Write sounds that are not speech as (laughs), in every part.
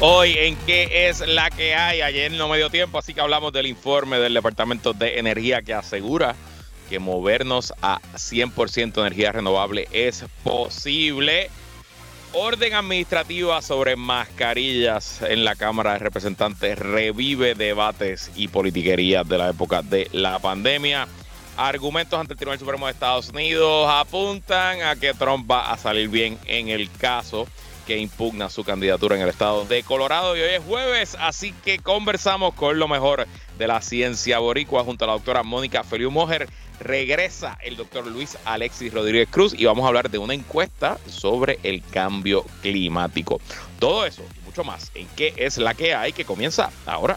Hoy en qué es la que hay. Ayer no me dio tiempo, así que hablamos del informe del Departamento de Energía que asegura que movernos a 100% energía renovable es posible. Orden administrativa sobre mascarillas en la Cámara de Representantes revive debates y politiquerías de la época de la pandemia. Argumentos ante el Tribunal Supremo de Estados Unidos apuntan a que Trump va a salir bien en el caso que impugna su candidatura en el estado de Colorado. Y hoy es jueves, así que conversamos con lo mejor de la ciencia boricua junto a la doctora Mónica Feliu Mojer. Regresa el doctor Luis Alexis Rodríguez Cruz y vamos a hablar de una encuesta sobre el cambio climático. Todo eso y mucho más en qué es la que hay que comienza ahora.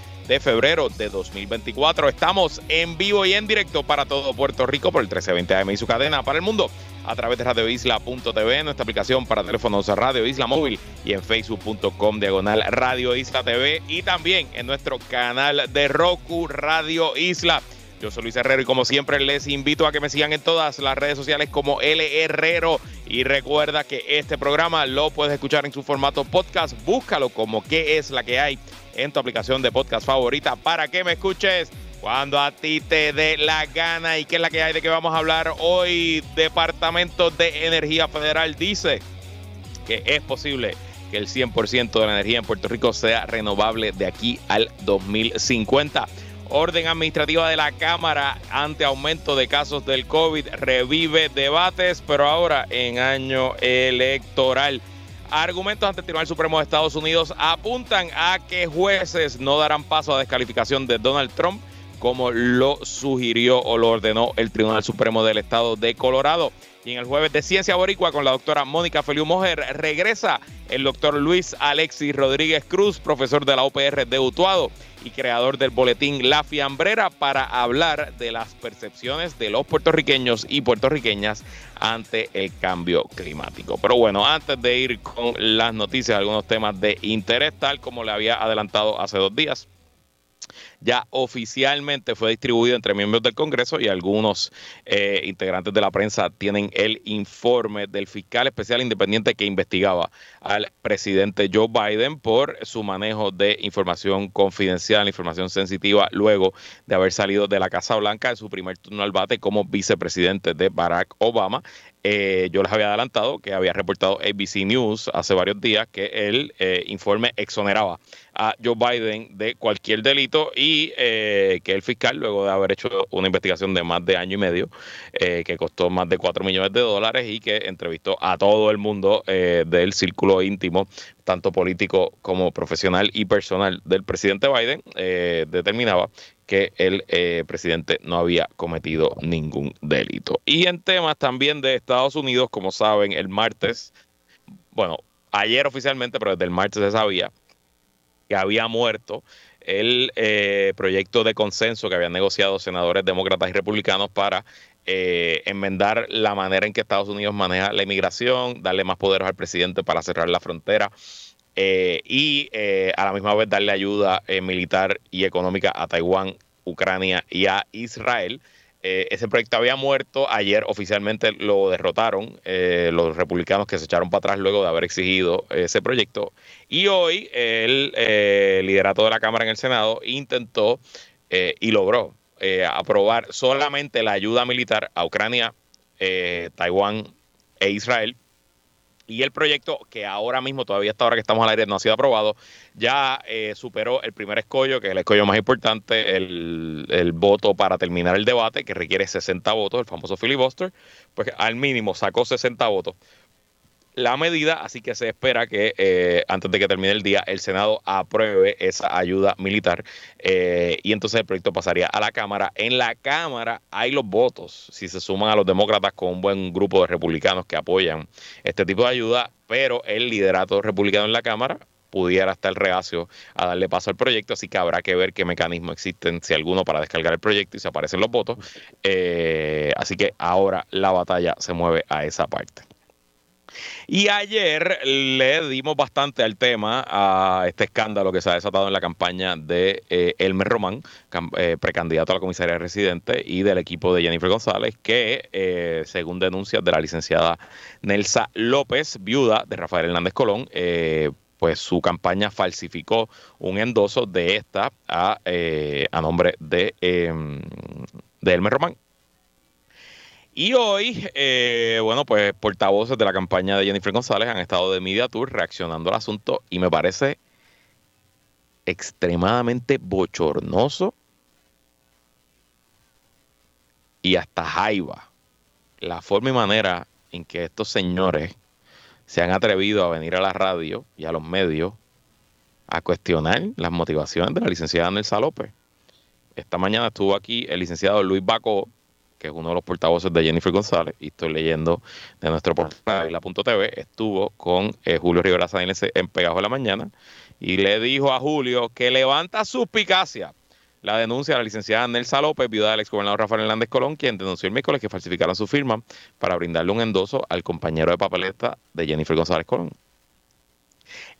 de febrero de 2024. Estamos en vivo y en directo para todo Puerto Rico por el 1320 AM y su cadena para el mundo a través de radioisla.tv, nuestra aplicación para teléfonos Radio Isla Móvil y en facebook.com diagonal Radio Isla TV y también en nuestro canal de Roku Radio Isla. Yo soy Luis Herrero y como siempre les invito a que me sigan en todas las redes sociales como L Herrero y recuerda que este programa lo puedes escuchar en su formato podcast. Búscalo como qué es la que hay en tu aplicación de podcast favorita para que me escuches cuando a ti te dé la gana. ¿Y qué es la que hay de que vamos a hablar hoy? Departamento de Energía Federal dice que es posible que el 100% de la energía en Puerto Rico sea renovable de aquí al 2050. Orden administrativa de la Cámara ante aumento de casos del COVID revive debates, pero ahora en año electoral. Argumentos ante el Tribunal Supremo de Estados Unidos apuntan a que jueces no darán paso a descalificación de Donald Trump como lo sugirió o lo ordenó el Tribunal Supremo del Estado de Colorado. Y en el jueves de Ciencia Boricua con la doctora Mónica Feliu Mojer regresa el doctor Luis Alexis Rodríguez Cruz, profesor de la UPR de Utuado y creador del boletín La Fiambrera para hablar de las percepciones de los puertorriqueños y puertorriqueñas ante el cambio climático. Pero bueno, antes de ir con las noticias, algunos temas de interés, tal como le había adelantado hace dos días ya oficialmente fue distribuido entre miembros del Congreso y algunos eh, integrantes de la prensa tienen el informe del fiscal especial independiente que investigaba al presidente Joe Biden por su manejo de información confidencial, información sensitiva, luego de haber salido de la Casa Blanca en su primer turno al bate como vicepresidente de Barack Obama. Eh, yo les había adelantado que había reportado ABC News hace varios días que el eh, informe exoneraba a Joe Biden de cualquier delito y eh, que el fiscal, luego de haber hecho una investigación de más de año y medio, que costó más de 4 millones de dólares y que entrevistó a todo el mundo del círculo íntimo, tanto político como profesional y personal del presidente Biden, determinaba que el eh, presidente no había cometido ningún delito. Y en temas también de Estados Unidos, como saben, el martes, bueno, ayer oficialmente, pero desde el martes se sabía que había muerto el eh, proyecto de consenso que habían negociado senadores demócratas y republicanos para eh, enmendar la manera en que Estados Unidos maneja la inmigración, darle más poderes al presidente para cerrar la frontera eh, y eh, a la misma vez darle ayuda eh, militar y económica a Taiwán, Ucrania y a Israel. ese proyecto había muerto, ayer oficialmente lo derrotaron los republicanos que se echaron para atrás luego de haber exigido ese proyecto. Y hoy el liderato de la Cámara en el Senado intentó y logró aprobar solamente la ayuda militar a Ucrania, Taiwán e Israel y el proyecto, que ahora mismo, todavía hasta ahora que estamos al aire, no ha sido aprobado, ya eh, superó el primer escollo, que es el escollo más importante, el, voto para terminar el debate, que requiere 60 votos, el famoso filibuster, pues al mínimo sacó 60 votos. La medida, así que se espera que eh, antes de que termine el día el Senado apruebe esa ayuda militar eh, y entonces el proyecto pasaría a la Cámara. En la Cámara hay los votos, si se suman a los demócratas con un buen grupo de republicanos que apoyan este tipo de ayuda, pero el liderato republicano en la Cámara pudiera estar reacio a darle paso al proyecto, así que habrá que ver qué mecanismos existen, si alguno, para descargar el proyecto y se aparecen los votos. Eh, así que ahora la batalla se mueve a esa parte. Y ayer le dimos bastante al tema a este escándalo que se ha desatado en la campaña de eh, Elmer Román, eh, precandidato a la comisaría residente, y del equipo de Jennifer González, que eh, según denuncias de la licenciada Nelsa López, viuda de Rafael Hernández Colón, pues su campaña falsificó un endoso de esta a, a nombre de, em, de Elmer Román. Y hoy, eh, bueno, pues portavoces de la campaña de Jennifer González han estado de Media Tour reaccionando al asunto y me parece extremadamente bochornoso y hasta jaiba la forma y manera en que estos señores se han atrevido a venir a la radio y a los medios a cuestionar las motivaciones de la licenciada Nelsa López. Esta mañana estuvo aquí el licenciado Luis Baco, que es uno de los portavoces de Jennifer González, y estoy leyendo de nuestro portal la.tv, estuvo con eh, Julio Rivera Sáenz en Pegajo de la Mañana y le dijo a Julio que levanta suspicacia la denuncia de la licenciada Nelsa López, viuda del exgobernador Rafael Hernández Colón, quien denunció el miércoles que falsificaron su firma para brindarle un endoso al compañero de papeleta de Jennifer González Colón.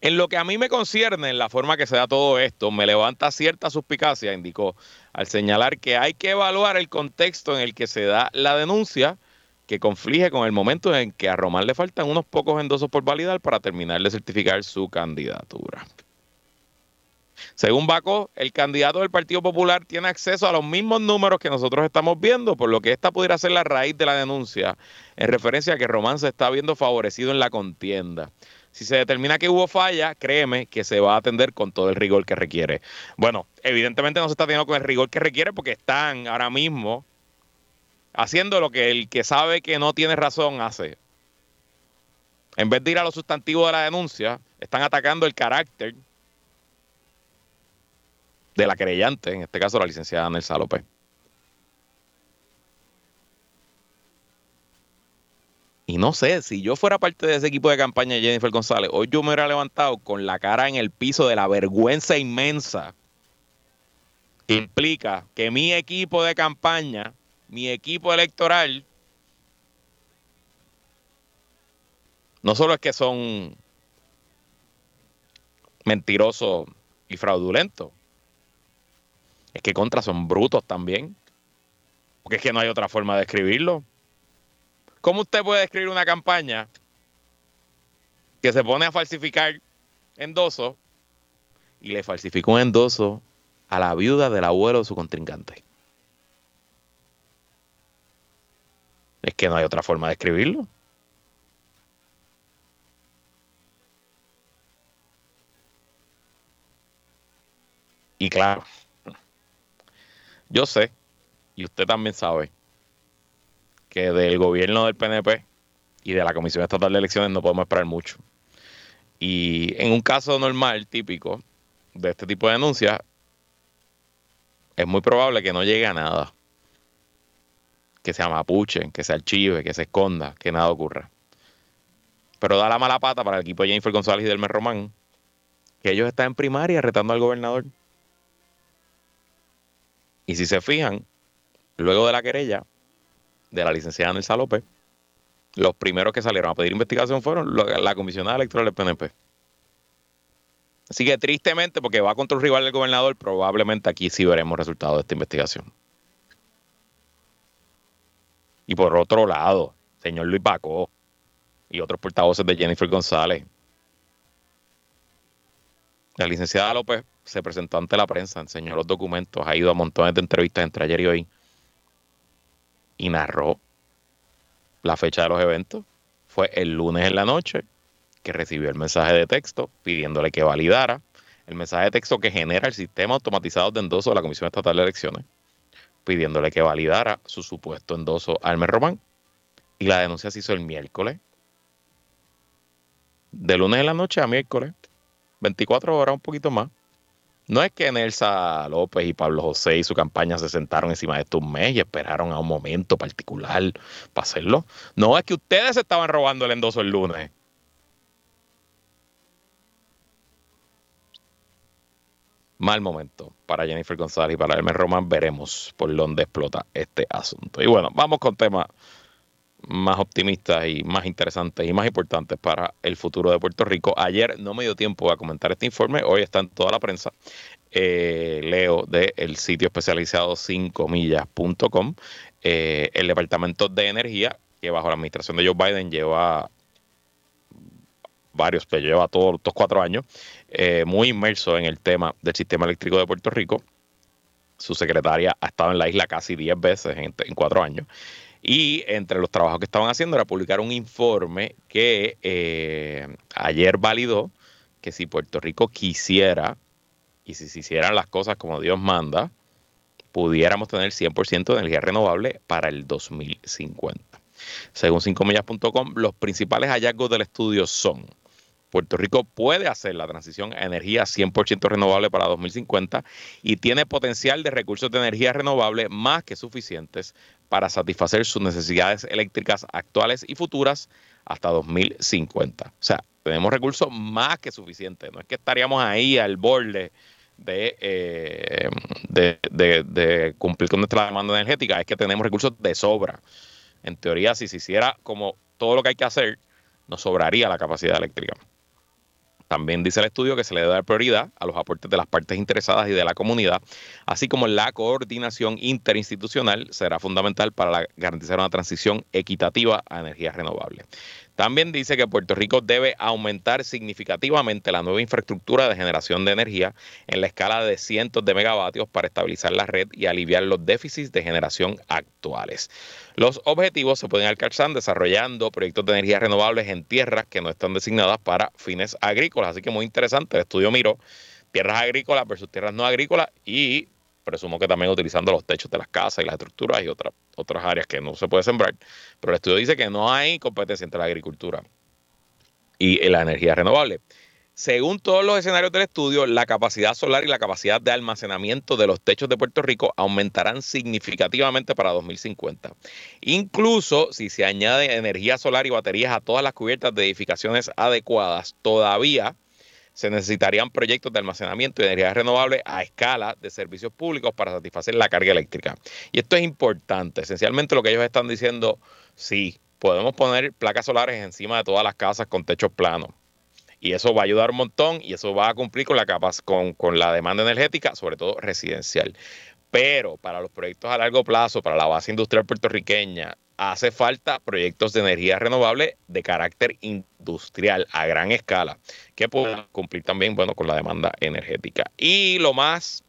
En lo que a mí me concierne, en la forma que se da todo esto, me levanta cierta suspicacia, indicó, al señalar que hay que evaluar el contexto en el que se da la denuncia, que conflige con el momento en que a Román le faltan unos pocos endosos por validar para terminar de certificar su candidatura. Según Baco, el candidato del Partido Popular tiene acceso a los mismos números que nosotros estamos viendo, por lo que esta pudiera ser la raíz de la denuncia, en referencia a que Román se está viendo favorecido en la contienda. Si se determina que hubo falla, créeme que se va a atender con todo el rigor que requiere. Bueno, evidentemente no se está teniendo con el rigor que requiere porque están ahora mismo haciendo lo que el que sabe que no tiene razón hace. En vez de ir a los sustantivos de la denuncia, están atacando el carácter de la querellante, en este caso la licenciada Nelsa López. Y no sé, si yo fuera parte de ese equipo de campaña de Jennifer González, hoy yo me hubiera levantado con la cara en el piso de la vergüenza inmensa que implica que mi equipo de campaña, mi equipo electoral, no solo es que son mentirosos y fraudulentos, es que contra son brutos también. Porque es que no hay otra forma de escribirlo. ¿Cómo usted puede escribir una campaña que se pone a falsificar endosos y le falsificó un endoso a la viuda del abuelo de su contrincante? Es que no hay otra forma de escribirlo. Y claro, yo sé, y usted también sabe, que del gobierno del PNP y de la Comisión Estatal de Elecciones no podemos esperar mucho. Y en un caso normal, típico, de este tipo de denuncias, es muy probable que no llegue a nada. Que se amapuchen, que se archive, que se esconda, que nada ocurra. Pero da la mala pata para el equipo de Jennifer González y Delmer Román, que ellos están en primaria retando al gobernador. Y si se fijan, luego de la querella, de la licenciada Nelsa López, los primeros que salieron a pedir investigación fueron la comisionada electoral del PNP. Así que tristemente, porque va contra un rival del gobernador, probablemente aquí sí veremos resultados de esta investigación. Y por otro lado, señor Luis Bacó y otros portavoces de Jennifer González. La licenciada López se presentó ante la prensa, enseñó los documentos, ha ido a montones de entrevistas entre ayer y hoy y narró la fecha de los eventos. Fue el lunes en la noche que recibió el mensaje de texto pidiéndole que validara el mensaje de texto que genera el sistema automatizado de endoso de la Comisión Estatal de Elecciones, pidiéndole que validara su supuesto endoso a Almer Román. Y la denuncia se hizo el miércoles. de lunes en la noche a miércoles, 24 horas, un poquito más. No es que Nelsa López y Pablo José y su campaña se sentaron encima de esto un mes y esperaron a un momento particular para hacerlo. No, es que ustedes estaban robando el endoso el lunes. Mal momento para Jennifer González y para Hermes Román. Veremos por dónde explota este asunto. Y bueno, vamos con temas más optimistas y más interesantes y más importantes para el futuro de Puerto Rico. Ayer no me dio tiempo a comentar este informe, hoy está en toda la prensa. Eh, leo del sitio especializado 5millas.com. Eh, el Departamento de Energía, que bajo la administración de Joe Biden lleva varios, pues lleva todos estos cuatro años, eh, muy inmerso en el tema del sistema eléctrico de Puerto Rico. Su secretaria ha estado en la isla casi 10 veces en, en cuatro años. Y entre los trabajos que estaban haciendo era publicar un informe que eh, ayer validó que si Puerto Rico quisiera y si se hicieran las cosas como Dios manda, pudiéramos tener 100% de energía renovable para el 2050. Según 5millas.com, los principales hallazgos del estudio son Puerto Rico puede hacer la transición a energía 100% renovable para 2050 y tiene potencial de recursos de energía renovable más que suficientes para satisfacer sus necesidades eléctricas actuales y futuras hasta 2050. O sea, tenemos recursos más que suficientes. No es que estaríamos ahí al borde de, eh, de, cumplir con nuestra demanda energética, es que tenemos recursos de sobra. En teoría, si se hiciera como todo lo que hay que hacer, nos sobraría la capacidad eléctrica. También dice el estudio que se le debe dar prioridad a los aportes de las partes interesadas y de la comunidad, así como la coordinación interinstitucional será fundamental para garantizar una transición equitativa a energías renovables. También dice que Puerto Rico debe aumentar significativamente la nueva infraestructura de generación de energía en la escala de cientos de megavatios para estabilizar la red y aliviar los déficits de generación actuales. Los objetivos se pueden alcanzar desarrollando proyectos de energía renovables en tierras que no están designadas para fines agrícolas. Así que muy interesante, el estudio miró tierras agrícolas versus tierras no agrícolas y presumo que también utilizando los techos de las casas y las estructuras y otras, otras áreas que no se puede sembrar. Pero el estudio dice que no hay competencia entre la agricultura y la energía renovable. Según todos los escenarios del estudio, la capacidad solar y la capacidad de almacenamiento de los techos de Puerto Rico aumentarán significativamente para 2050. Incluso si se añade energía solar y baterías a todas las cubiertas de edificaciones adecuadas, todavía se necesitarían proyectos de almacenamiento de energía renovable a escala de servicios públicos para satisfacer la carga eléctrica. Y esto es importante. Esencialmente lo que ellos están diciendo, sí, podemos poner placas solares encima de todas las casas con techos planos. Y eso va a ayudar un montón y eso va a cumplir con la, con, con la demanda energética, sobre todo residencial. Pero para los proyectos a largo plazo, para la base industrial puertorriqueña, hace falta proyectos de energía renovable de carácter industrial a gran escala que puedan cumplir también bueno, con la demanda energética. Y lo más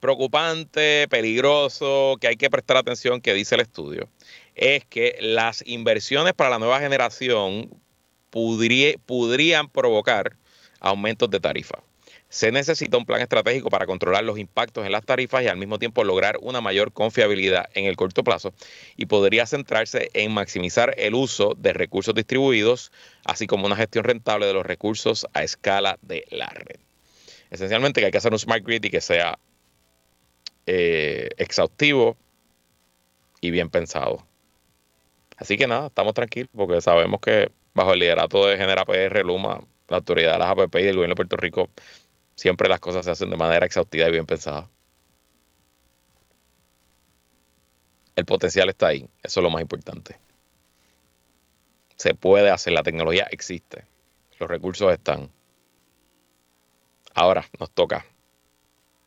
preocupante, peligroso, que hay que prestar atención, que dice el estudio, es que las inversiones para la nueva generación podrían provocar aumentos de tarifa. Se necesita un plan estratégico para controlar los impactos en las tarifas y al mismo tiempo lograr una mayor confiabilidad en el corto plazo y podría centrarse en maximizar el uso de recursos distribuidos, así como una gestión rentable de los recursos a escala de la red. Esencialmente que hay que hacer un smart grid y que sea eh, exhaustivo y bien pensado. Así que nada, estamos tranquilos porque sabemos que bajo el liderato de Genera PR, Luma, la autoridad de las APP y del gobierno de Puerto Rico, siempre las cosas se hacen de manera exhaustiva y bien pensada. El potencial está ahí, eso es lo más importante. Se puede hacer, la tecnología existe, los recursos están. Ahora nos toca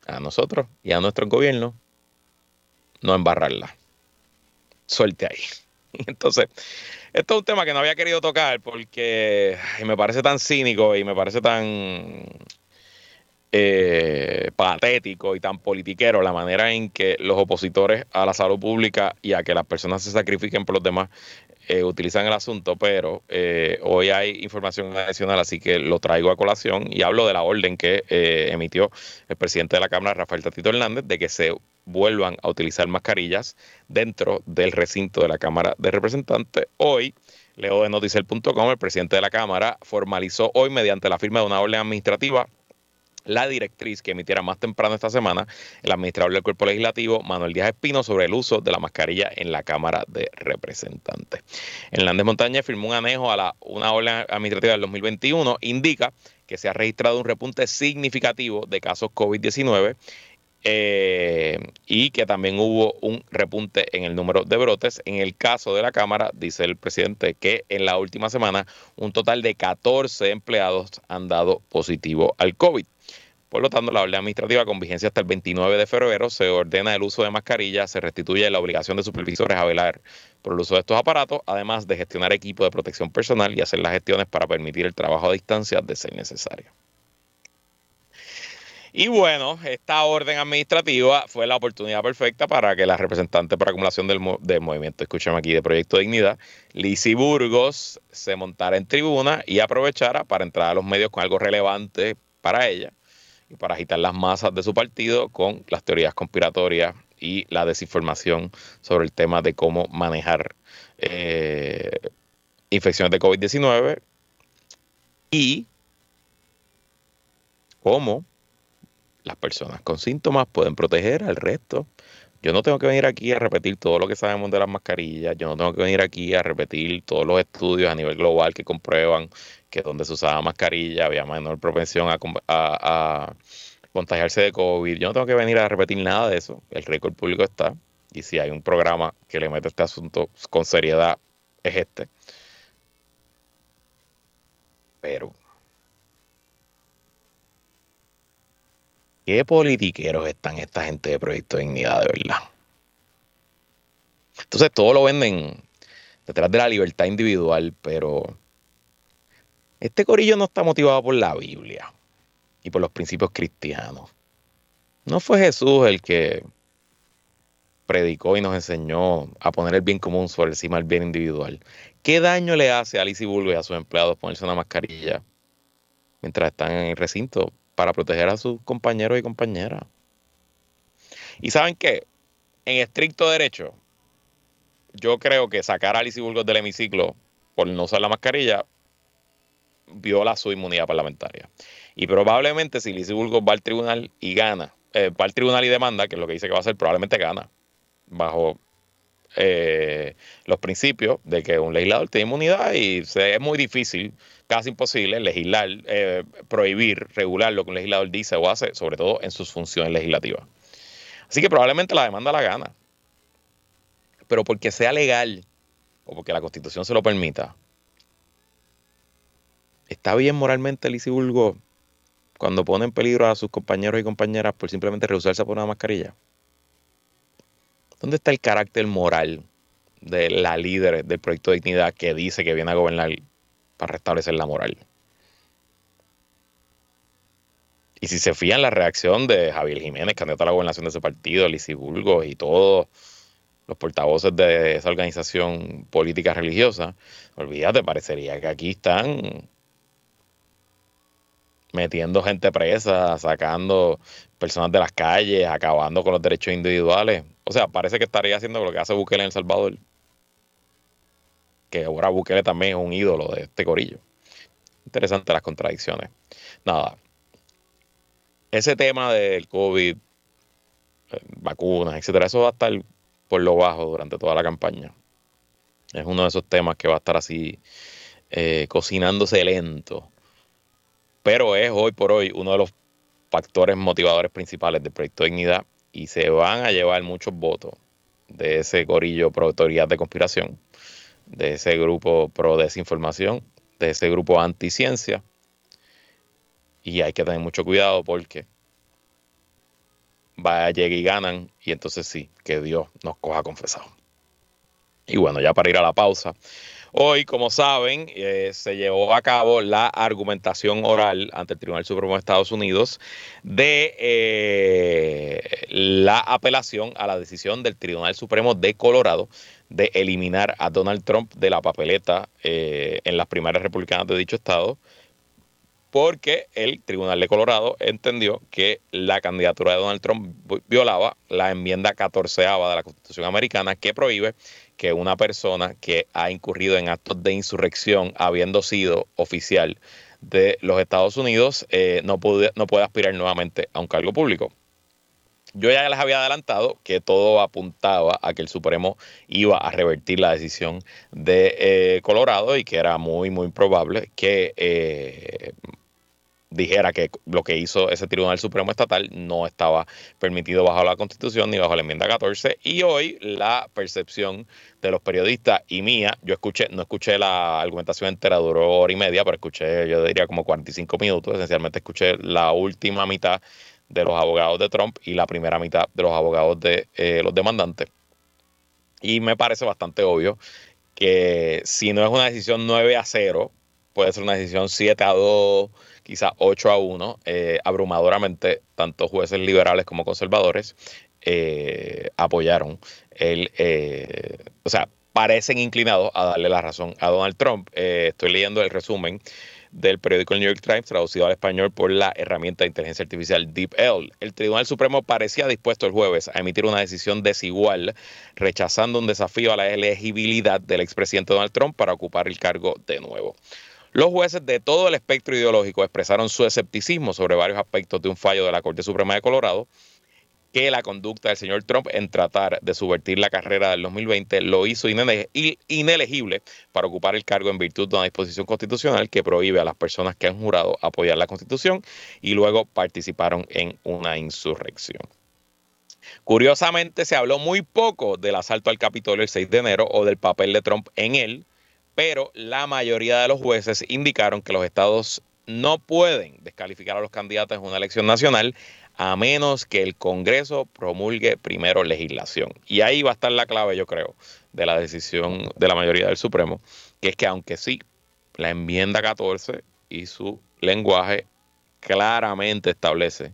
a nosotros y a nuestro gobierno no embarrarla. Suelte ahí. (laughs) Entonces, esto es un tema que no había querido tocar porque me parece tan cínico y me parece tan eh, patético y tan politiquero la manera en que los opositores a la salud pública y a que las personas se sacrifiquen por los demás eh, utilizan el asunto, pero eh, hoy hay información adicional, así que lo traigo a colación y hablo de la orden que emitió el presidente de la Cámara, Rafael Tatito Hernández, de que se vuelvan a utilizar mascarillas dentro del recinto de la Cámara de Representantes. Hoy Leo de noticel.com, el presidente de la Cámara formalizó hoy mediante la firma de una orden administrativa la directriz que emitiera más temprano esta semana el administrador del cuerpo legislativo, Manuel Díaz Espino, sobre el uso de la mascarilla en la Cámara de Representantes. Hernández Montaña firmó un anejo a la, una orden administrativa del 2021, indica que se ha registrado un repunte significativo de casos COVID-19 eh, y que también hubo un repunte en el número de brotes. En el caso de la Cámara, dice el presidente que en la última semana un total de 14 empleados han dado positivo al COVID. Por lo tanto, la orden administrativa con vigencia hasta el 29 de febrero se ordena el uso de mascarillas, se restituye la obligación de supervisores a velar por el uso de estos aparatos, además de gestionar equipo de protección personal y hacer las gestiones para permitir el trabajo a distancia de ser necesario. Y bueno, esta orden administrativa fue la oportunidad perfecta para que la representante por acumulación del, movimiento, escúchame aquí, de Proyecto Dignidad, Lisi Burgos, se montara en tribuna y aprovechara para entrar a los medios con algo relevante para ella y para agitar las masas de su partido con las teorías conspiratorias y la desinformación sobre el tema de cómo manejar eh, infecciones de COVID-19 y cómo las personas con síntomas pueden proteger al resto. Yo no tengo que venir aquí a repetir todo lo que sabemos de las mascarillas, yo no tengo que venir aquí a repetir todos los estudios a nivel global que comprueban que donde se usaba mascarilla había menor propensión a, contagiarse de COVID. Yo no tengo que venir a repetir nada de eso, el récord público está. Y si hay un programa que le mete este asunto con seriedad, es este. Pero ¿Qué politiqueros están esta gente de Proyecto de Dignidad de verdad? Entonces todo lo venden detrás de la libertad individual, pero este corillo no está motivado por la Biblia y por los principios cristianos. No fue Jesús el que predicó y nos enseñó a poner el bien común sobre encima del bien individual. ¿Qué daño le hace a Alice Bulgo y a sus empleados ponerse una mascarilla mientras están en el recinto? Para proteger a sus compañeros y compañeras. Y saben qué, en estricto derecho, yo creo que sacar a Alice Burgos del hemiciclo por no usar la mascarilla viola su inmunidad parlamentaria. Y probablemente si Alice Burgos va al tribunal y gana, eh, va al tribunal y demanda, que es lo que dice que va a hacer, probablemente gana, bajo eh, los principios de que un legislador tiene inmunidad y es muy difícil casi imposible legislar, eh, prohibir, regular lo que un legislador dice o hace, sobre todo en sus funciones legislativas. Así que probablemente la demanda la gana. Pero porque sea legal o porque la constitución se lo permita, ¿está bien moralmente Lisi Bulgo cuando pone en peligro a sus compañeros y compañeras por simplemente rehusarse a poner una mascarilla? ¿Dónde está el carácter moral de la líder del proyecto de dignidad que dice que viene a gobernar para restablecer la moral. Y si se fían la reacción de Javier Jiménez, candidato a la gobernación de ese partido, Lizy Burgos y todos los portavoces de esa organización política religiosa, olvídate, parecería que aquí están metiendo gente presa, sacando personas de las calles, acabando con los derechos individuales. O sea, parece que estaría haciendo lo que hace Bukele en El Salvador que ahora Bukele también es un ídolo de este corillo. Interesante las contradicciones. Nada. Ese tema del COVID, eh, vacunas, etcétera, eso va a estar por lo bajo durante toda la campaña. Es uno de esos temas que va a estar así eh, cocinándose lento. Pero es hoy por hoy uno de los factores motivadores principales del proyecto de Dignidad y se van a llevar muchos votos de ese corillo pro de conspiración de ese grupo pro desinformación, de ese grupo anti-ciencia. Y hay que tener mucho cuidado porque va, llegar y ganan, y entonces sí, que Dios nos coja confesado. Y bueno, ya para ir a la pausa. Hoy, como saben, eh, se llevó a cabo la argumentación oral ante el Tribunal Supremo de Estados Unidos de eh, la apelación a la decisión del Tribunal Supremo de Colorado de eliminar a Donald Trump de la papeleta eh, en las primarias republicanas de dicho estado, porque el Tribunal de Colorado entendió que la candidatura de Donald Trump violaba la enmienda 14 de la Constitución americana que prohíbe que una persona que ha incurrido en actos de insurrección habiendo sido oficial de los Estados Unidos eh, no, puede, no puede aspirar nuevamente a un cargo público. Yo ya les había adelantado que todo apuntaba a que el Supremo iba a revertir la decisión de eh, Colorado y que era muy, muy probable que eh, dijera que lo que hizo ese Tribunal Supremo Estatal no estaba permitido bajo la Constitución ni bajo la enmienda 14. Y hoy la percepción de los periodistas y mía, yo escuché, no escuché la argumentación entera, duró hora y media, pero escuché, yo diría como 45 minutos, esencialmente escuché la última mitad de los abogados de Trump y la primera mitad de los abogados de eh, los demandantes. Y me parece bastante obvio que si no es una decisión 9 a 0, puede ser una decisión 7 a 2 quizá 8 a 1, eh, abrumadoramente, tanto jueces liberales como conservadores eh, apoyaron el, eh, o sea, parecen inclinados a darle la razón a Donald Trump. estoy leyendo el resumen del periódico New York Times, traducido al español por la herramienta de inteligencia artificial DeepL. El Tribunal Supremo parecía dispuesto el jueves a emitir una decisión desigual, rechazando un desafío a la elegibilidad del expresidente Donald Trump para ocupar el cargo de nuevo. Los jueces de todo el espectro ideológico expresaron su escepticismo sobre varios aspectos de un fallo de la Corte Suprema de Colorado, que la conducta del señor Trump en tratar de subvertir la carrera del 2020 lo hizo inelegible para ocupar el cargo en virtud de una disposición constitucional que prohíbe a las personas que han jurado apoyar la Constitución y luego participaron en una insurrección. Curiosamente, se habló muy poco del asalto al Capitolio el 6 de enero o del papel de Trump en él, pero la mayoría de los jueces indicaron que los estados no pueden descalificar a los candidatos en una elección nacional a menos que el Congreso promulgue primero legislación. Y ahí va a estar la clave, yo creo, de la decisión de la mayoría del Supremo, que es que aunque sí, la enmienda 14 y su lenguaje claramente establece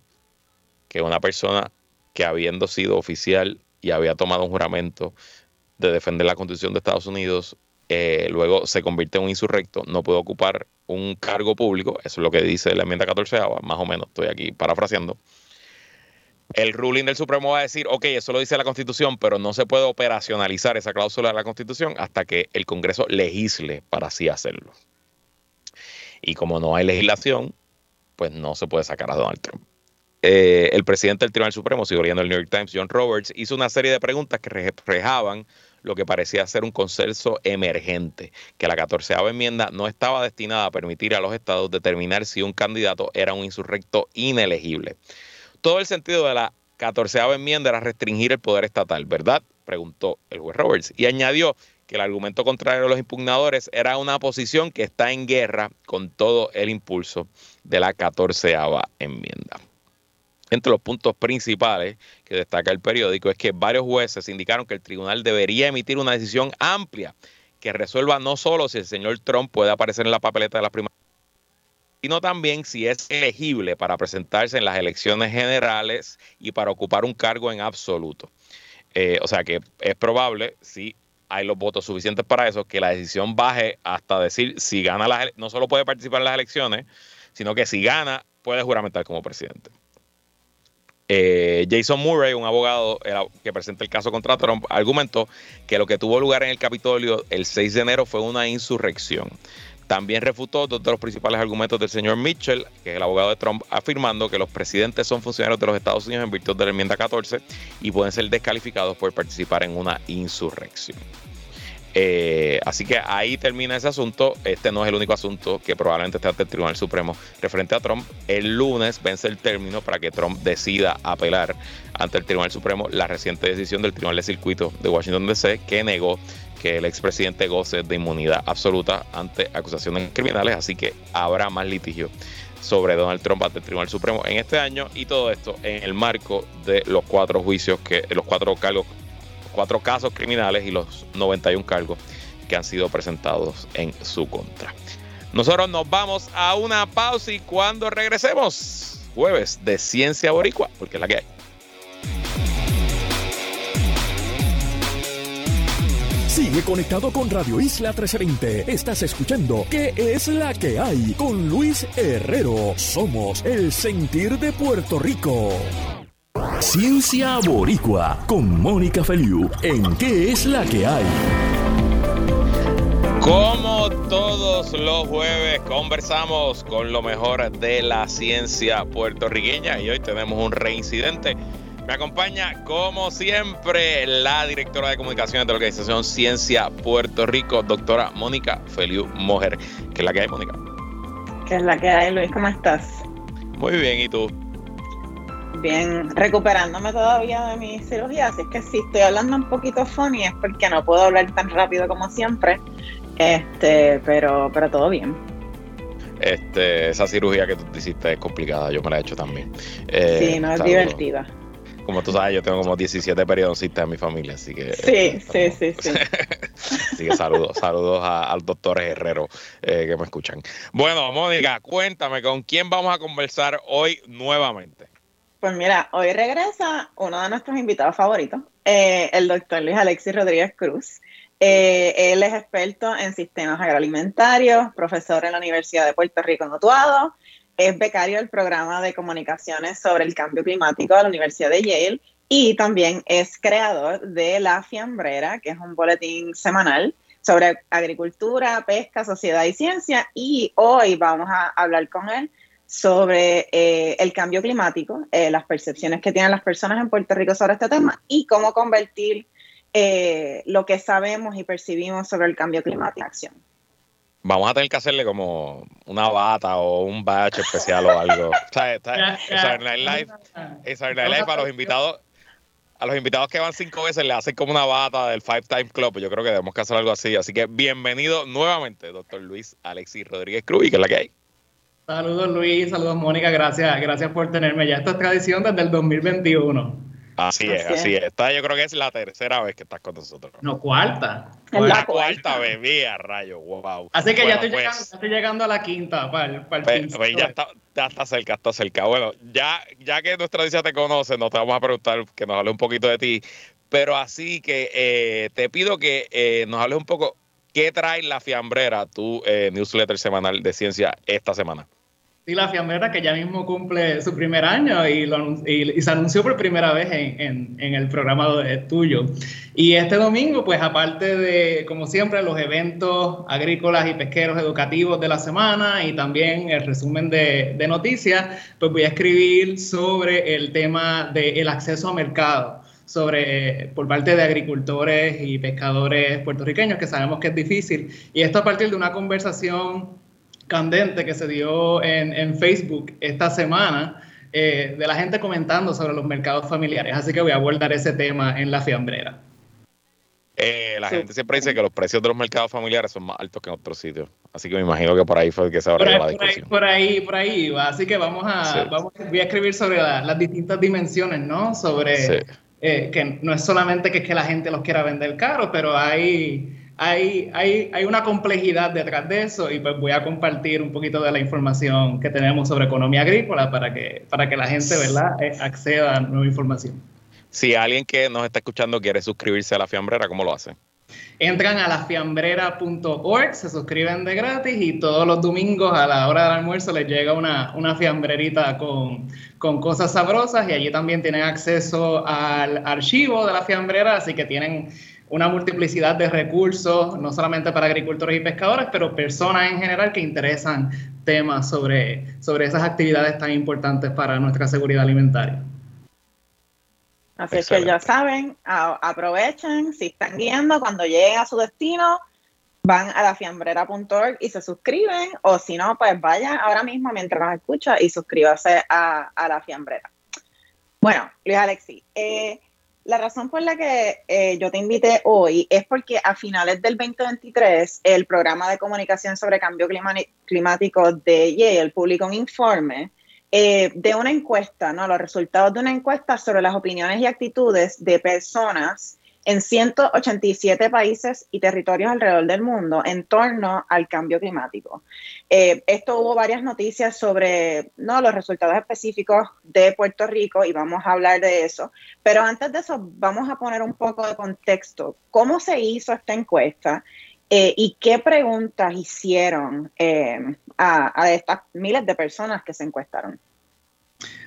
que una persona que habiendo sido oficial y había tomado un juramento de defender la Constitución de Estados Unidos eh, luego se convierte en un insurrecto, no puede ocupar un cargo público, eso es lo que dice la enmienda 14, más o menos, estoy aquí parafraseando. El ruling del Supremo va a decir, ok, eso lo dice la Constitución, pero no se puede operacionalizar esa cláusula de la Constitución hasta que el Congreso legisle para así hacerlo. Y como no hay legislación, pues no se puede sacar a Donald Trump. Eh, el presidente del Tribunal Supremo, sigo leyendo el New York Times, John Roberts, hizo una serie de preguntas que reflejaban lo que parecía ser un consenso emergente, que la catorceava enmienda no estaba destinada a permitir a los estados determinar si un candidato era un insurrecto inelegible. Todo el sentido de la catorceava enmienda era restringir el poder estatal, ¿verdad? Preguntó el juez Roberts y añadió que el argumento contrario de los impugnadores era una posición que está en guerra con todo el impulso de la catorceava enmienda. Entre los puntos principales que destaca el periódico es que varios jueces indicaron que el tribunal debería emitir una decisión amplia que resuelva no solo si el señor Trump puede aparecer en la papeleta de las primarias, sino también si es elegible para presentarse en las elecciones generales y para ocupar un cargo en absoluto. Eh, o sea que es probable, si hay los votos suficientes para eso, que la decisión baje hasta decir si gana las no solo puede participar en las elecciones, sino que si gana puede juramentar como presidente. Eh, Jason Murray, un abogado que presenta el caso contra Trump, argumentó que lo que tuvo lugar en el Capitolio el 6 de enero fue una insurrección. También refutó dos de los principales argumentos del señor Mitchell, que es el abogado de Trump, afirmando que los presidentes son funcionarios de los Estados Unidos en virtud de la enmienda 14 y pueden ser descalificados por participar en una insurrección. Eh, así que ahí termina ese asunto. Este no es el único asunto que probablemente esté ante el Tribunal Supremo referente a Trump. El lunes vence el término para que Trump decida apelar ante el Tribunal Supremo la reciente decisión del Tribunal de Circuito de Washington DC que negó que el expresidente goce de inmunidad absoluta ante acusaciones criminales. Así que habrá más litigio sobre Donald Trump ante el Tribunal Supremo en este año y todo esto en el marco de los cuatro juicios que los cuatro cargos cuatro casos criminales y los 91 cargos que han sido presentados en su contra. Nosotros nos vamos a una pausa y cuando regresemos, jueves de Ciencia Boricua, porque es la que hay. Sigue conectado con Radio Isla 1320. Estás escuchando ¿Qué es la que hay? Con Luis Herrero. Somos el sentir de Puerto Rico. Ciencia Boricua con Mónica Feliu en ¿Qué es la que hay? Como todos los jueves conversamos con lo mejor de la ciencia puertorriqueña y hoy tenemos un reincidente. Me acompaña como siempre la directora de comunicaciones de la organización Ciencia Puerto Rico, doctora Mónica Feliu Mojer. ¿Qué es la que hay, Mónica? ¿Qué es la que hay, Luis? ¿Cómo estás? Muy bien, ¿y tú? Bien, recuperándome todavía de mi cirugía, así es que si estoy hablando un poquito funny es porque no puedo hablar tan rápido como siempre, este, pero, pero todo bien. Este, esa cirugía que tú te hiciste es complicada, yo me la he hecho también. Eh, sí, no es divertida. Como tú sabes, yo tengo como 17 periodoncistas en mi familia, así que... Sí, sí, sí, sí. (laughs) así que saludos, saludos a, al doctor Herrero eh, que me escuchan. Bueno, Mónica, cuéntame, ¿con quién vamos a conversar hoy nuevamente? Pues mira, hoy regresa uno de nuestros invitados favoritos, eh, el doctor Luis Alexis Rodríguez Cruz. Eh, él es experto en sistemas agroalimentarios, profesor en la Universidad de Puerto Rico en Utuado, es becario del programa de comunicaciones sobre el cambio climático de la Universidad de Yale y también es creador de La Fiambrera, que es un boletín semanal sobre agricultura, pesca, sociedad y ciencia. Y hoy vamos a hablar con él sobre eh, el cambio climático, eh, las percepciones que tienen las personas en Puerto Rico sobre este tema y cómo convertir eh, lo que sabemos y percibimos sobre el cambio climático en acción. Vamos a tener que hacerle como una bata o un batch especial o algo. o sea, Live, Live para los invitados a los invitados que van cinco veces le hacen como una bata del Five Time Club. Yo creo que debemos que hacer algo así. Así que bienvenido nuevamente, doctor Luis Alexis Rodríguez Cruz, que es la que hay. Saludos Luis, saludos Mónica, gracias, gracias por tenerme. Ya esta es tradición desde el 2021. Así, es, así es. Esta yo creo que es la tercera vez que estás con nosotros. No, cuarta. La, cuarta vez, mía, rayo, wow. Así que ya, estoy llegando, pues, estoy llegando, a la quinta, para el, para el pues, pues, ya, está, ya está cerca, está cerca. Bueno, ya, ya que nuestra audiencia te conoce, nos te vamos a preguntar que nos hable un poquito de ti. Pero así que eh, te pido que eh, nos hables un poco qué trae la fiambrera, tu eh, newsletter semanal de ciencia esta semana. Sí, la Fiambrera que ya mismo cumple su primer año y, se anunció por primera vez en, el programa tuyo. Y este domingo, pues aparte de, como siempre, los eventos agrícolas y pesqueros educativos de la semana y también el resumen de, noticias, pues voy a escribir sobre el tema del acceso a mercado sobre por parte de agricultores y pescadores puertorriqueños, que sabemos que es difícil. Y esto a partir de una conversación candente que se dio en, Facebook esta semana eh, de la gente comentando sobre los mercados familiares. Así que voy a abordar ese tema en la fiambrera. Eh, la gente siempre dice que los precios de los mercados familiares son más altos que en otros sitios. Así que me imagino que por ahí fue que se abrió la discusión. Por ahí, por ahí, va. Así que vamos a, voy a escribir sobre las distintas dimensiones, ¿no? Sobre eh, que no es solamente que, es que la gente los quiera vender caro, pero hay hay, hay, hay, una complejidad detrás de eso y pues voy a compartir un poquito de la información que tenemos sobre economía agrícola para que, para que la gente ¿verdad? Eh, acceda a nueva información. Si alguien que nos está escuchando quiere suscribirse a la fiambrera, ¿cómo lo hace? Entran a lafiambrera.org, se suscriben de gratis y todos los domingos a la hora del almuerzo les llega una, una fiambrerita con, con cosas sabrosas y allí también tienen acceso al archivo de la fiambrera, así que tienen una multiplicidad de recursos, no solamente para agricultores y pescadores, pero personas en general que interesan temas sobre, sobre esas actividades tan importantes para nuestra seguridad alimentaria. Así es que ya saben, aprovechen, si están guiando, cuando lleguen a su destino, van a la fiambrera.org y se suscriben, o si no, pues vayan ahora mismo mientras nos escucha y suscríbase a, a la fiambrera. Bueno, Luis Alexi, eh, la razón por la que eh, yo te invité hoy es porque a finales del 2023 el programa de comunicación sobre cambio climático de Yale publicó un informe eh, de una encuesta, ¿no? los resultados de una encuesta sobre las opiniones y actitudes de personas en 187 países y territorios alrededor del mundo en torno al cambio climático. Eh, esto hubo varias noticias sobre ¿no? los resultados específicos de Puerto Rico y vamos a hablar de eso. Pero antes de eso, vamos a poner un poco de contexto. ¿Cómo se hizo esta encuesta? Eh, ¿Y qué preguntas hicieron eh, a, a estas miles de personas que se encuestaron?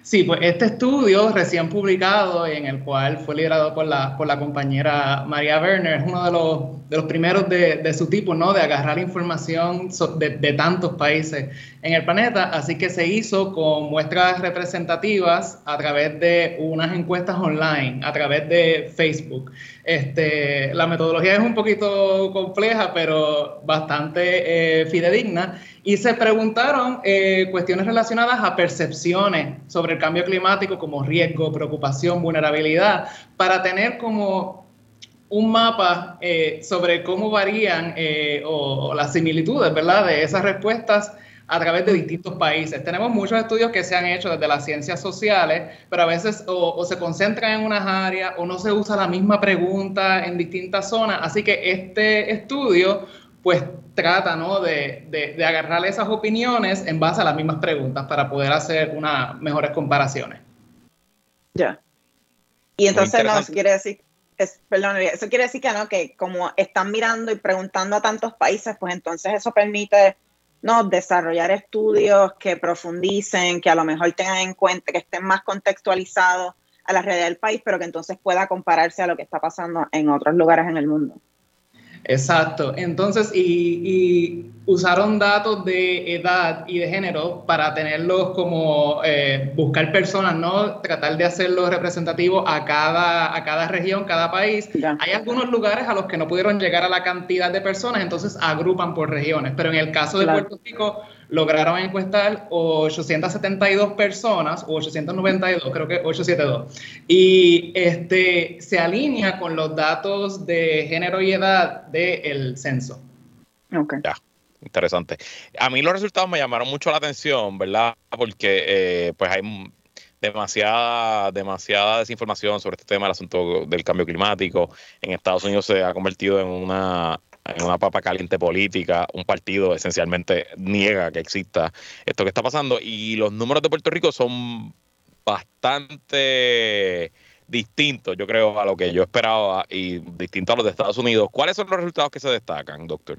Sí, pues este estudio recién publicado, en el cual fue liderado por la, por la compañera María Werner, es uno de los, de los primeros de, de, su tipo, ¿no? De agarrar información de, de, tantos países en el planeta. Así que se hizo con muestras representativas a través de unas encuestas online, a través de Facebook. Este, la metodología es un poquito compleja, pero bastante eh, fidedigna y se preguntaron eh, cuestiones relacionadas a percepciones sobre el cambio climático como riesgo, preocupación, vulnerabilidad, para tener como un mapa eh, sobre cómo varían eh, o, las similitudes, ¿verdad?, de esas respuestas a través de distintos países. Tenemos muchos estudios que se han hecho desde las ciencias sociales, pero a veces o, o, se concentran en unas áreas o no se usa la misma pregunta en distintas zonas. Así que este estudio pues trata ¿no? de, de, agarrar esas opiniones en base a las mismas preguntas para poder hacer unas mejores comparaciones. Ya. Y entonces no, eso quiere decir, es, perdón, eso quiere decir que no, que como están mirando y preguntando a tantos países, pues entonces eso permite no desarrollar estudios que profundicen, que a lo mejor tengan en cuenta, que estén más contextualizados a la realidad del país, pero que entonces pueda compararse a lo que está pasando en otros lugares en el mundo. Exacto. Entonces, y, usaron datos de edad y de género para tenerlos como eh, buscar personas, ¿no? Tratar de hacerlos representativos a cada, a cada región, cada país. Hay algunos lugares a los que no pudieron llegar a la cantidad de personas, entonces agrupan por regiones. Pero en el caso de Puerto Rico, lograron encuestar 872 personas, o 892, creo que 872, y este, se alinea con los datos de género y edad del censo. Ok. Ya, interesante. A mí los resultados me llamaron mucho la atención, ¿verdad? Porque eh, pues hay demasiada, demasiada desinformación sobre este tema del asunto del cambio climático. En Estados Unidos se ha convertido en una en una papa caliente política, un partido esencialmente niega que exista esto que está pasando y los números de Puerto Rico son bastante distintos, yo creo, a lo que yo esperaba y distintos a los de Estados Unidos. ¿Cuáles son los resultados que se destacan, doctor?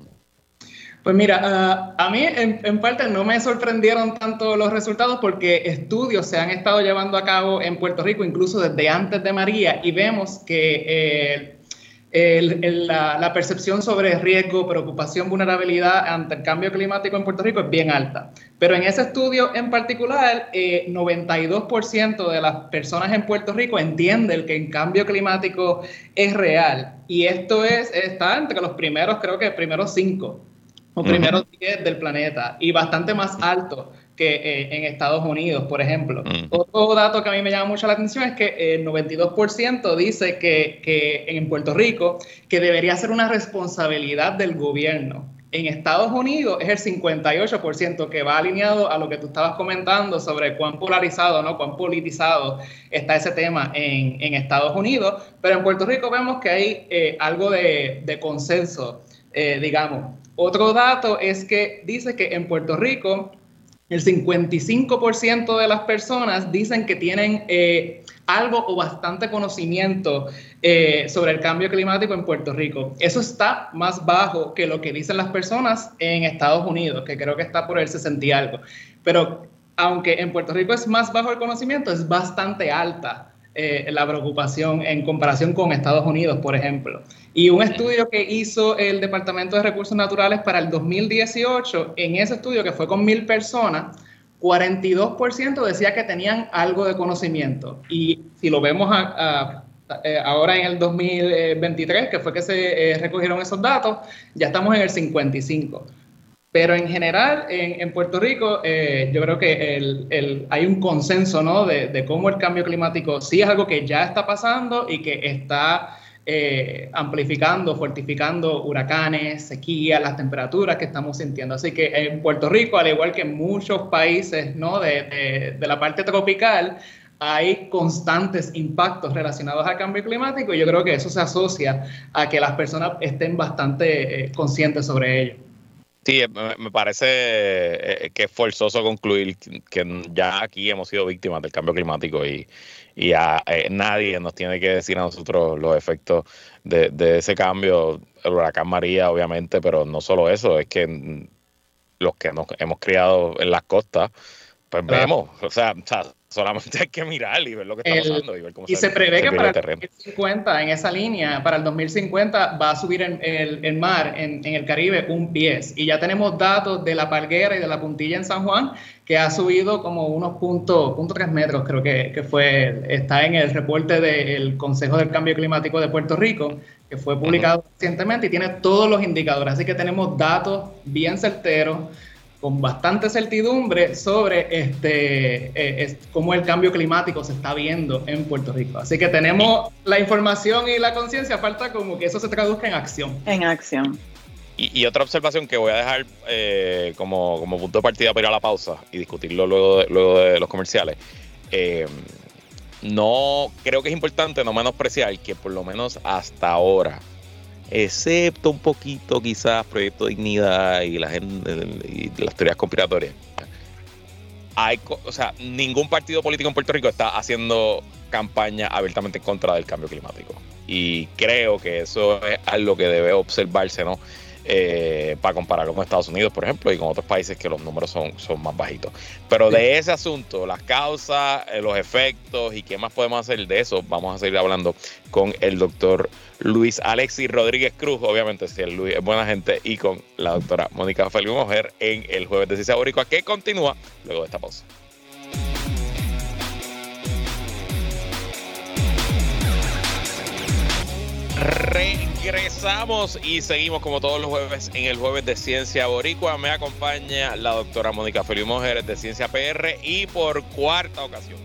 Pues mira, uh, a mí en, en, parte no me sorprendieron tanto los resultados porque estudios se han estado llevando a cabo en Puerto Rico incluso desde antes de María y vemos que eh, el, la, percepción sobre riesgo, preocupación, vulnerabilidad ante el cambio climático en Puerto Rico es bien alta. Pero en ese estudio en particular, 92% eh, de las personas en Puerto Rico entienden que el cambio climático es real. Y esto es, está entre los primeros, creo que primeros cinco o primeros 10 del planeta y bastante más alto que eh, en Estados Unidos, por ejemplo. Otro dato que a mí me llama mucho la atención es que el 92% dice que, que, en Puerto Rico que debería ser una responsabilidad del gobierno. En Estados Unidos es el 58% que va alineado a lo que tú estabas comentando sobre cuán polarizado, ¿no? cuán politizado está ese tema en, en Estados Unidos, pero en Puerto Rico vemos que hay eh, algo de, de consenso, eh, digamos. Otro dato es que dice que en Puerto Rico el 55% de las personas dicen que tienen eh, algo o bastante conocimiento eh, sobre el cambio climático en Puerto Rico. Eso está más bajo que lo que dicen las personas en Estados Unidos, que creo que está por el 60 y algo. Pero aunque en Puerto Rico es más bajo el conocimiento, es bastante alta eh, la preocupación en comparación con Estados Unidos, por ejemplo. Y un estudio que hizo el Departamento de Recursos Naturales para el 2018, en ese estudio que fue con mil personas, 42% decía que tenían algo de conocimiento. Y si lo vemos eh, ahora en el 2023, que fue que se eh, recogieron esos datos, ya estamos en el 55%. Pero en general, en, Puerto Rico, eh, yo creo que el, hay un consenso ¿no? de, cómo el cambio climático sí es algo que ya está pasando y que está eh, amplificando, fortificando huracanes, sequías, las temperaturas que estamos sintiendo. Así que en Puerto Rico, al igual que en muchos países de la parte tropical, hay constantes impactos relacionados al cambio climático y yo creo que eso se asocia a que las personas estén bastante eh, conscientes sobre ello. Sí, me parece eh, que es forzoso concluir que ya aquí hemos sido víctimas del cambio climático y, y a, eh, nadie nos tiene que decir a nosotros los efectos de, ese cambio. El huracán María, obviamente, pero no solo eso, es que los que nos hemos criado en las costas, pues vemos, o sea, solamente hay que mirar y ver lo que está pasando y ver cómo y se, prevé que para el 2050, en esa línea, para el 2050 va a subir el, el, mar en, en, el Caribe un pies. Y ya tenemos datos de la Palguera y de la Puntilla en San Juan que ha subido como unos puntos, punto tres metros, creo que, que, fue, está en el reporte del Consejo del Cambio Climático de Puerto Rico, que fue publicado recientemente y tiene todos los indicadores. Así que tenemos datos bien certeros con bastante certidumbre sobre este, eh, cómo el cambio climático se está viendo en Puerto Rico. Así que tenemos la información y la conciencia, falta como que eso se traduzca en acción. En acción. Y, otra observación que voy a dejar eh, como, punto de partida para ir a la pausa y discutirlo luego de, luego de los comerciales. Eh, no creo que es importante no menospreciar que por lo menos hasta ahora excepto un poquito quizás Proyecto Dignidad y, la gente, y las teorías conspiratorias. Hay, o sea, ningún partido político en Puerto Rico está haciendo campaña abiertamente en contra del cambio climático. Y creo que eso es algo que debe observarse, ¿no? Eh, para compararlo con Estados Unidos, por ejemplo, y con otros países que los números son, son más bajitos. Pero de ese asunto, las causas, eh, los efectos y qué más podemos hacer de eso, vamos a seguir hablando con el doctor Luis Alexis Rodríguez Cruz, obviamente si el Luis es buena gente, y con la doctora Mónica Felipe Mujer en el jueves de Ciencia Boricua, que continúa luego de esta pausa. Regresamos y seguimos como todos los jueves en el jueves de Ciencia Boricua. Me acompaña la doctora Mónica Felipe Mujer de Ciencia PR y por cuarta ocasión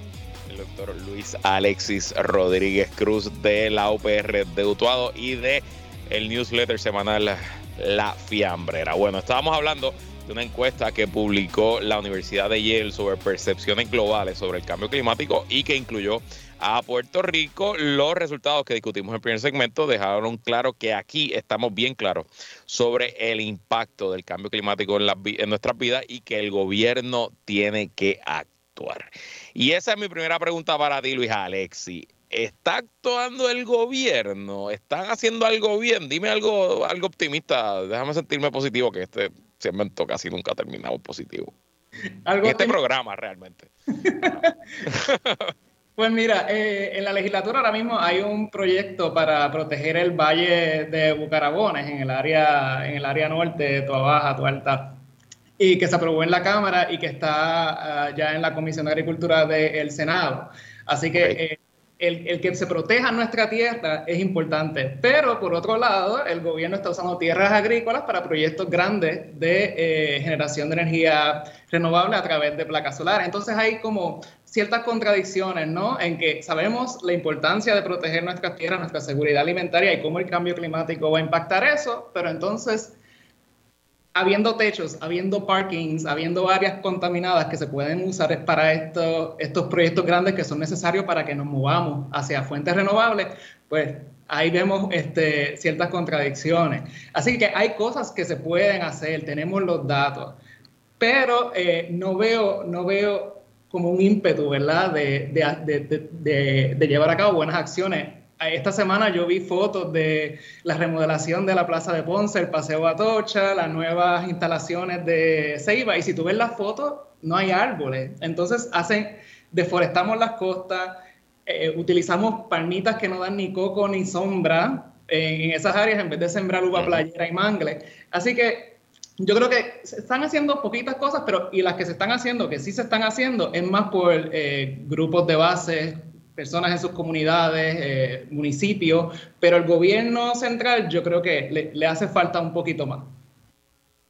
el doctor Luis Alexis Rodríguez Cruz de la UPR de Utuado y de el newsletter semanal La Fiambrera. Bueno, estábamos hablando de una encuesta que publicó la Universidad de Yale sobre percepciones globales sobre el cambio climático y que incluyó a Puerto Rico. Los resultados que discutimos en el primer segmento dejaron claro que aquí estamos bien claros sobre el impacto del cambio climático en, en nuestras vidas y que el gobierno tiene que actuar. Y esa es mi primera pregunta para ti, Luis Alexi. ¿Está actuando el gobierno? ¿Están haciendo algo bien? Dime algo, algo optimista. Déjame sentirme positivo, que este segmento casi nunca ha terminado positivo. este programa realmente. (laughs) Pues mira, eh, en la legislatura ahora mismo hay un proyecto para proteger el valle de Bucarabones en el área, en el área norte, de Toa Baja, Toa Alta, y que se aprobó en la Cámara y que está ah, ya en la Comisión de Agricultura del Senado. Así que eh, el, que se proteja nuestra tierra es importante, pero por otro lado, el gobierno está usando tierras agrícolas para proyectos grandes de eh, generación de energía renovable a través de placas solares. Entonces hay como ciertas contradicciones, ¿no? En que sabemos la importancia de proteger nuestras tierras, nuestra seguridad alimentaria y cómo el cambio climático va a impactar eso, pero entonces habiendo techos, habiendo parkings, habiendo áreas contaminadas que se pueden usar para estos, proyectos grandes que son necesarios para que nos movamos hacia fuentes renovables, pues ahí vemos este, ciertas contradicciones. Así que hay cosas que se pueden hacer, tenemos los datos, pero eh, no, veo, no veo como un ímpetu, ¿verdad?, de llevar a cabo buenas acciones esta semana yo vi fotos de la remodelación de la Plaza de Ponce, el Paseo Atocha, las nuevas instalaciones de Ceiba. Y si tú ves las fotos, no hay árboles. Entonces hacen, deforestamos las costas, eh, utilizamos palmitas que no dan ni coco ni sombra en, esas áreas en vez de sembrar uva playera y mangle. Así que yo creo que se están haciendo poquitas cosas, pero y las que se están haciendo, que sí se están haciendo, es más por eh, grupos de base, personas en sus comunidades, eh, municipios, pero el gobierno central yo creo que le, hace falta un poquito más.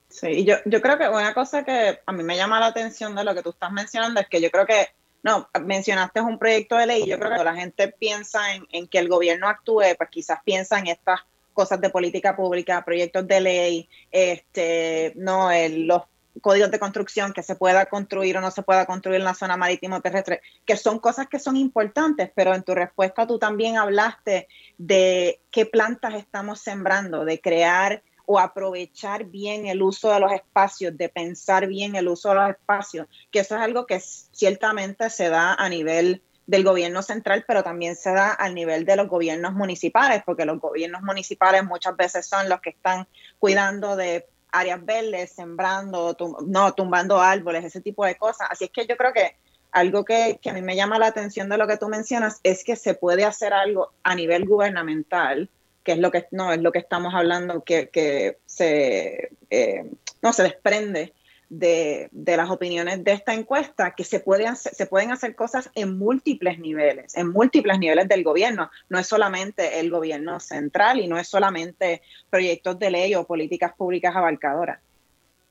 Sí, yo, yo creo que una cosa que a mí me llama la atención de lo que tú estás mencionando es que yo creo que, no, mencionaste un proyecto de ley, yo creo que la gente piensa en, en que el gobierno actúe, pues quizás piensa en estas cosas de política pública, proyectos de ley, este, no, el, los códigos de construcción, que se pueda construir o no se pueda construir en la zona marítimo terrestre, que son cosas que son importantes, pero en tu respuesta tú también hablaste de qué plantas estamos sembrando, de crear o aprovechar bien el uso de los espacios, de pensar bien el uso de los espacios, que eso es algo que ciertamente se da a nivel del gobierno central, pero también se da al nivel de los gobiernos municipales, porque los gobiernos municipales muchas veces son los que están cuidando de áreas verdes, sembrando, no, tumbando árboles, ese tipo de cosas. Así es que yo creo que algo que, a mí me llama la atención de lo que tú mencionas es que se puede hacer algo a nivel gubernamental, que es lo que no es lo que estamos hablando, que, se eh, no se desprende de, las opiniones de esta encuesta, que se pueden, se pueden hacer cosas en múltiples niveles, en múltiples niveles del gobierno. No es solamente el gobierno central y no es solamente proyectos de ley o políticas públicas abarcadoras.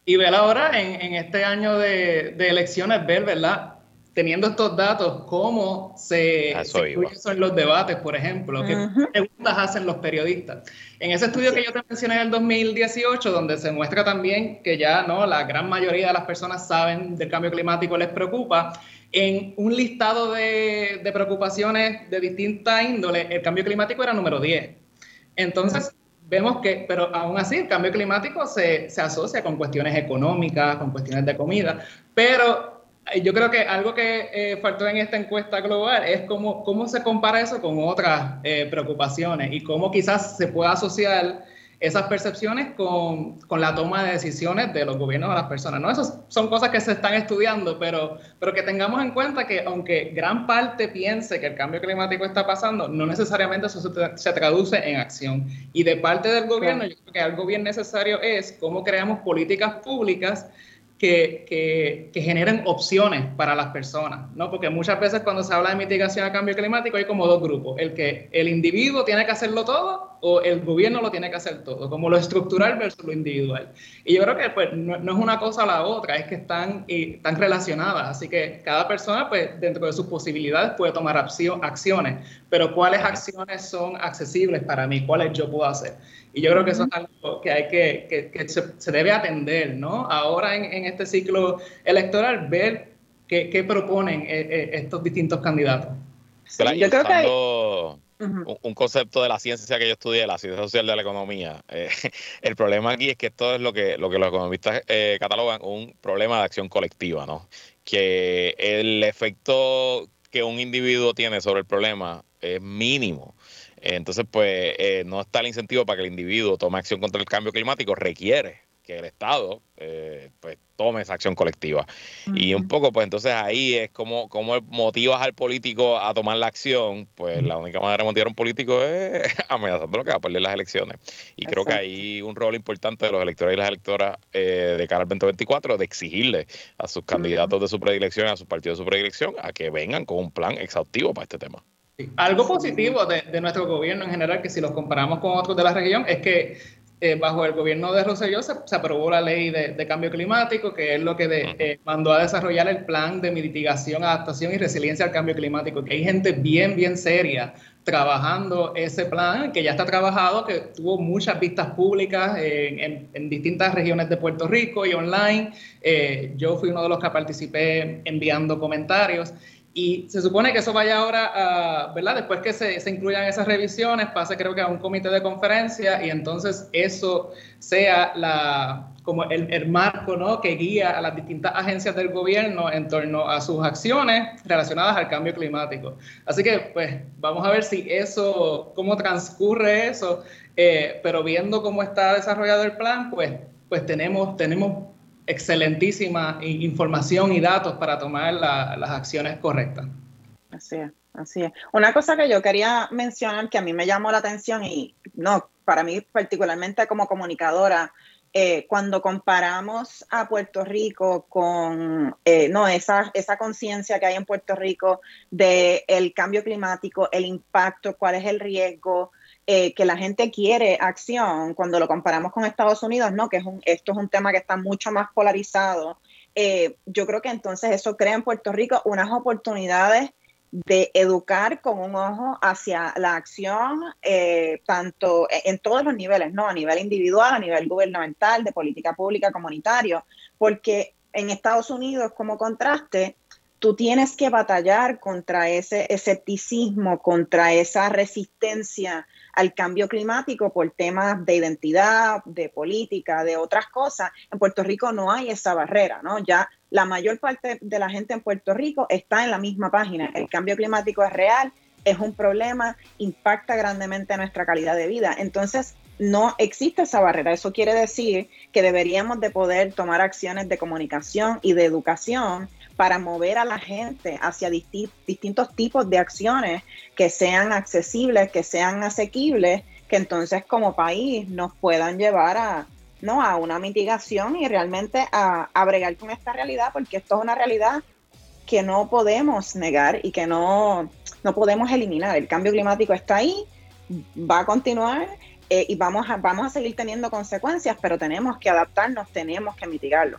Y ver ahora en, en este año de, de elecciones, ver, ¿verdad? Teniendo estos datos, cómo se, incluyen en los debates, por ejemplo, qué preguntas hacen los periodistas. En ese estudio que yo te mencioné en el 2018, donde se muestra también que ya no la gran mayoría de las personas saben del cambio climático, les preocupa, en un listado de, de preocupaciones de distinta índole, el cambio climático era número 10. Entonces, vemos que, pero aún así, el cambio climático se, se asocia con cuestiones económicas, con cuestiones de comida, pero yo creo que algo que eh, faltó en esta encuesta global es cómo, cómo se compara eso con otras eh, preocupaciones y cómo quizás se pueda asociar esas percepciones con, con, la toma de decisiones de los gobiernos a las personas. ¿no? Esas son cosas que se están estudiando, pero, pero que tengamos en cuenta que aunque gran parte piense que el cambio climático está pasando, no necesariamente eso se, se traduce en acción. Y de parte del gobierno, yo creo que algo bien necesario es cómo creamos políticas públicas que, que, generen opciones para las personas, ¿no? Porque muchas veces cuando se habla de mitigación a cambio climático hay como dos grupos, el que el individuo tiene que hacerlo todo o el gobierno lo tiene que hacer todo, como lo estructural versus lo individual. Y yo creo que pues no, es una cosa o la otra, es que están, y, están relacionadas, así que cada persona pues dentro de sus posibilidades puede tomar acciones, pero cuáles acciones son accesibles para mí, cuáles yo puedo hacer. Y yo creo que eso es algo que hay que, que, se, debe atender, ¿no? Ahora en, en este ciclo electoral, ver qué, qué proponen eh, eh, estos distintos candidatos. yo creo que un, concepto de la ciencia que yo estudié, la ciencia social de la economía. Eh, (laughs) el problema aquí es que esto es lo que, lo que los economistas catalogan un problema de acción colectiva, ¿no? Que el efecto que un individuo tiene sobre el problema es mínimo. Entonces, pues eh, no está el incentivo para que el individuo tome acción contra el cambio climático, requiere que el Estado eh, pues tome esa acción colectiva. Y un poco, pues entonces ahí es como, como motivas al político a tomar la acción, pues la única manera de motivar a un político es (laughs) amenazando lo que va a perder las elecciones. Y creo que hay un rol importante de los electores y las electoras eh, de cara al 2024 de exigirle a sus candidatos de su predilección, a sus partidos de su predilección, a que vengan con un plan exhaustivo para este tema. Algo positivo de, nuestro gobierno en general, que si los comparamos con otros de la región, es que eh, bajo el gobierno de Rosselló se, aprobó la ley de, cambio climático, que es lo que eh, mandó a desarrollar el plan de mitigación, adaptación y resiliencia al cambio climático, que hay gente bien, bien seria trabajando ese plan, que ya está trabajado, que tuvo muchas vistas públicas en, distintas regiones de Puerto Rico y online. Eh, yo fui uno de los que participé enviando comentarios y se supone que eso vaya ahora, ¿verdad? Después que se, se, incluyan esas revisiones, pase creo que a un comité de conferencia y entonces eso sea la, como el, el, marco ¿no? que guía a las distintas agencias del gobierno en torno a sus acciones relacionadas al cambio climático. Así que pues vamos a ver si eso, cómo transcurre eso, eh, pero viendo cómo está desarrollado el plan, pues, pues tenemos, tenemos excelentísima información y datos para tomar las acciones correctas. Así es, así es. Una cosa que yo quería mencionar que a mí me llamó la atención y no, para mí particularmente como comunicadora, eh, cuando comparamos a Puerto Rico con eh, no, esa, esa conciencia que hay en Puerto Rico del el cambio climático, el impacto, cuál es el riesgo, eh, que la gente quiere acción cuando lo comparamos con Estados Unidos, ¿no? Que es un, esto es un tema que está mucho más polarizado. Eh, yo creo que entonces eso crea en Puerto Rico unas oportunidades de educar con un ojo hacia la acción, eh, tanto e, en todos los niveles, ¿no? A nivel individual, a nivel gubernamental, de política pública, comunitario, porque en Estados Unidos, como contraste, tú tienes que batallar contra ese escepticismo, contra esa resistencia al cambio climático por temas de identidad, de política, de otras cosas. En Puerto Rico no hay esa barrera, ¿no? Ya la mayor parte de la gente en Puerto Rico está en la misma página. El cambio climático es real, es un problema, impacta grandemente nuestra calidad de vida. Entonces, no existe esa barrera. Eso quiere decir que deberíamos de poder tomar acciones de comunicación y de educación para mover a la gente hacia distintos tipos de acciones que sean accesibles, que sean asequibles, que entonces como país nos puedan llevar a, ¿no? a una mitigación y realmente a, a bregar con esta realidad, porque esto es una realidad que no podemos negar y que no, no podemos eliminar. El cambio climático está ahí, va a continuar eh, y vamos a, vamos a seguir teniendo consecuencias, pero tenemos que adaptarnos, tenemos que mitigarlo.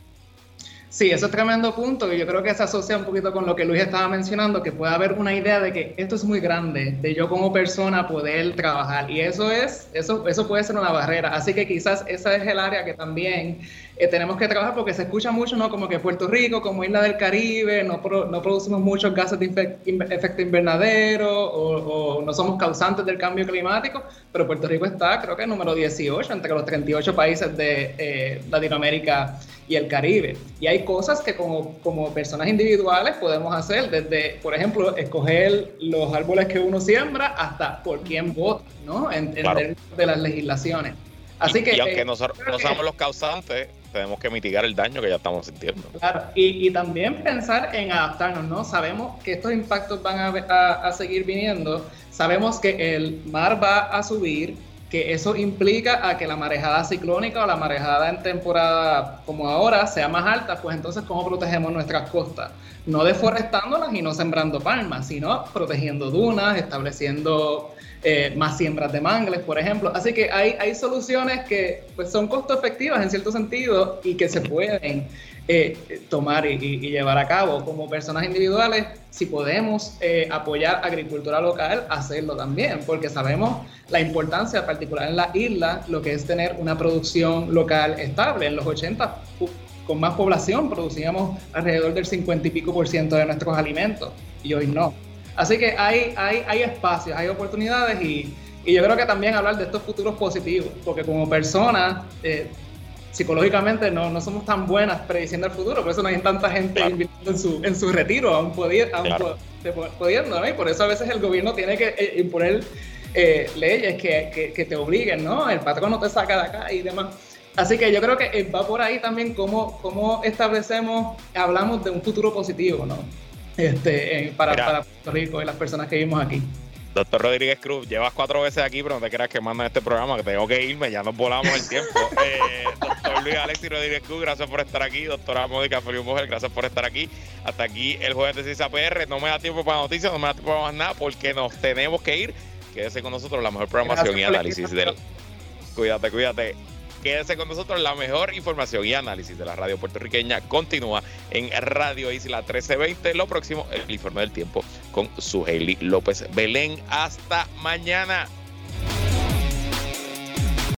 Sí, eso es tremendo punto y yo creo que se asocia un poquito con lo que Luis estaba mencionando, que puede haber una idea de que esto es muy grande, de yo como persona poder trabajar y eso es, eso, eso puede ser una barrera. Así que quizás esa es el área que también eh, tenemos que trabajar porque se escucha mucho, ¿no? Como que Puerto Rico, como isla del Caribe, no, no producimos muchos gases de efecto invernadero o, o, no somos causantes del cambio climático, pero Puerto Rico está, creo que número 18 entre los 38 países de eh, Latinoamérica y el Caribe. Y hay cosas que como, como personas individuales podemos hacer, desde, por ejemplo, escoger los árboles que uno siembra hasta por quién vota, ¿no? En, en de las legislaciones. Así y, que, y aunque eh, nosotros no somos los causantes, tenemos que mitigar el daño que ya estamos sintiendo. Claro, y, y también pensar en adaptarnos, ¿no? Sabemos que estos impactos van a, a, a seguir viniendo, sabemos que el mar va a subir, que eso implica a que la marejada ciclónica o la marejada en temporada como ahora sea más alta, pues entonces ¿cómo protegemos nuestras costas? No deforestándolas y no sembrando palmas, sino protegiendo dunas, estableciendo eh, más siembras de mangles, por ejemplo. Así que hay, hay soluciones que pues, son costo efectivas en cierto sentido y que se pueden eh, tomar y, y, llevar a cabo como personas individuales, si podemos eh, apoyar agricultura local, hacerlo también, porque sabemos la importancia, particular en la isla, lo que es tener una producción local estable. En los 80, con más población, producíamos alrededor del 50 y pico por ciento de nuestros alimentos, y hoy no. Así que hay, hay, hay espacios, hay oportunidades y, y, yo creo que también hablar de estos futuros positivos, porque como personas, eh, psicológicamente no, no, somos tan buenas prediciendo el futuro, por eso no hay tanta gente claro. invirtiendo en su, en su retiro, aún, pudiendo, aún claro. pudiendo, ¿no? Y por eso a veces el gobierno tiene que eh, imponer eh, leyes que, que, que, te obliguen, ¿no? El patrón no te saca de acá y demás. Así que yo creo que va por ahí también cómo, cómo establecemos, hablamos de un futuro positivo, ¿no? Este, para, para Puerto Rico y las personas que vivimos aquí. Doctor Rodríguez Cruz, llevas cuatro veces aquí, pero no te creas que mandan este programa, que tengo que irme, ya nos volamos el tiempo. (laughs) eh, doctor Luis Alexis Rodríguez Cruz, gracias por estar aquí. Doctora Mónica Feliu Mujer, gracias por estar aquí. Hasta aquí el jueves de CISA PR. No me da tiempo para noticias, no me da tiempo para más nada, porque nos tenemos que ir. Quédese con nosotros la mejor programación y análisis del. Cuídate, cuídate. Quédese con nosotros, la mejor información y análisis de la radio puertorriqueña continúa en Radio Isla 1320. Lo próximo, el informe del tiempo con su López Belén. Hasta mañana.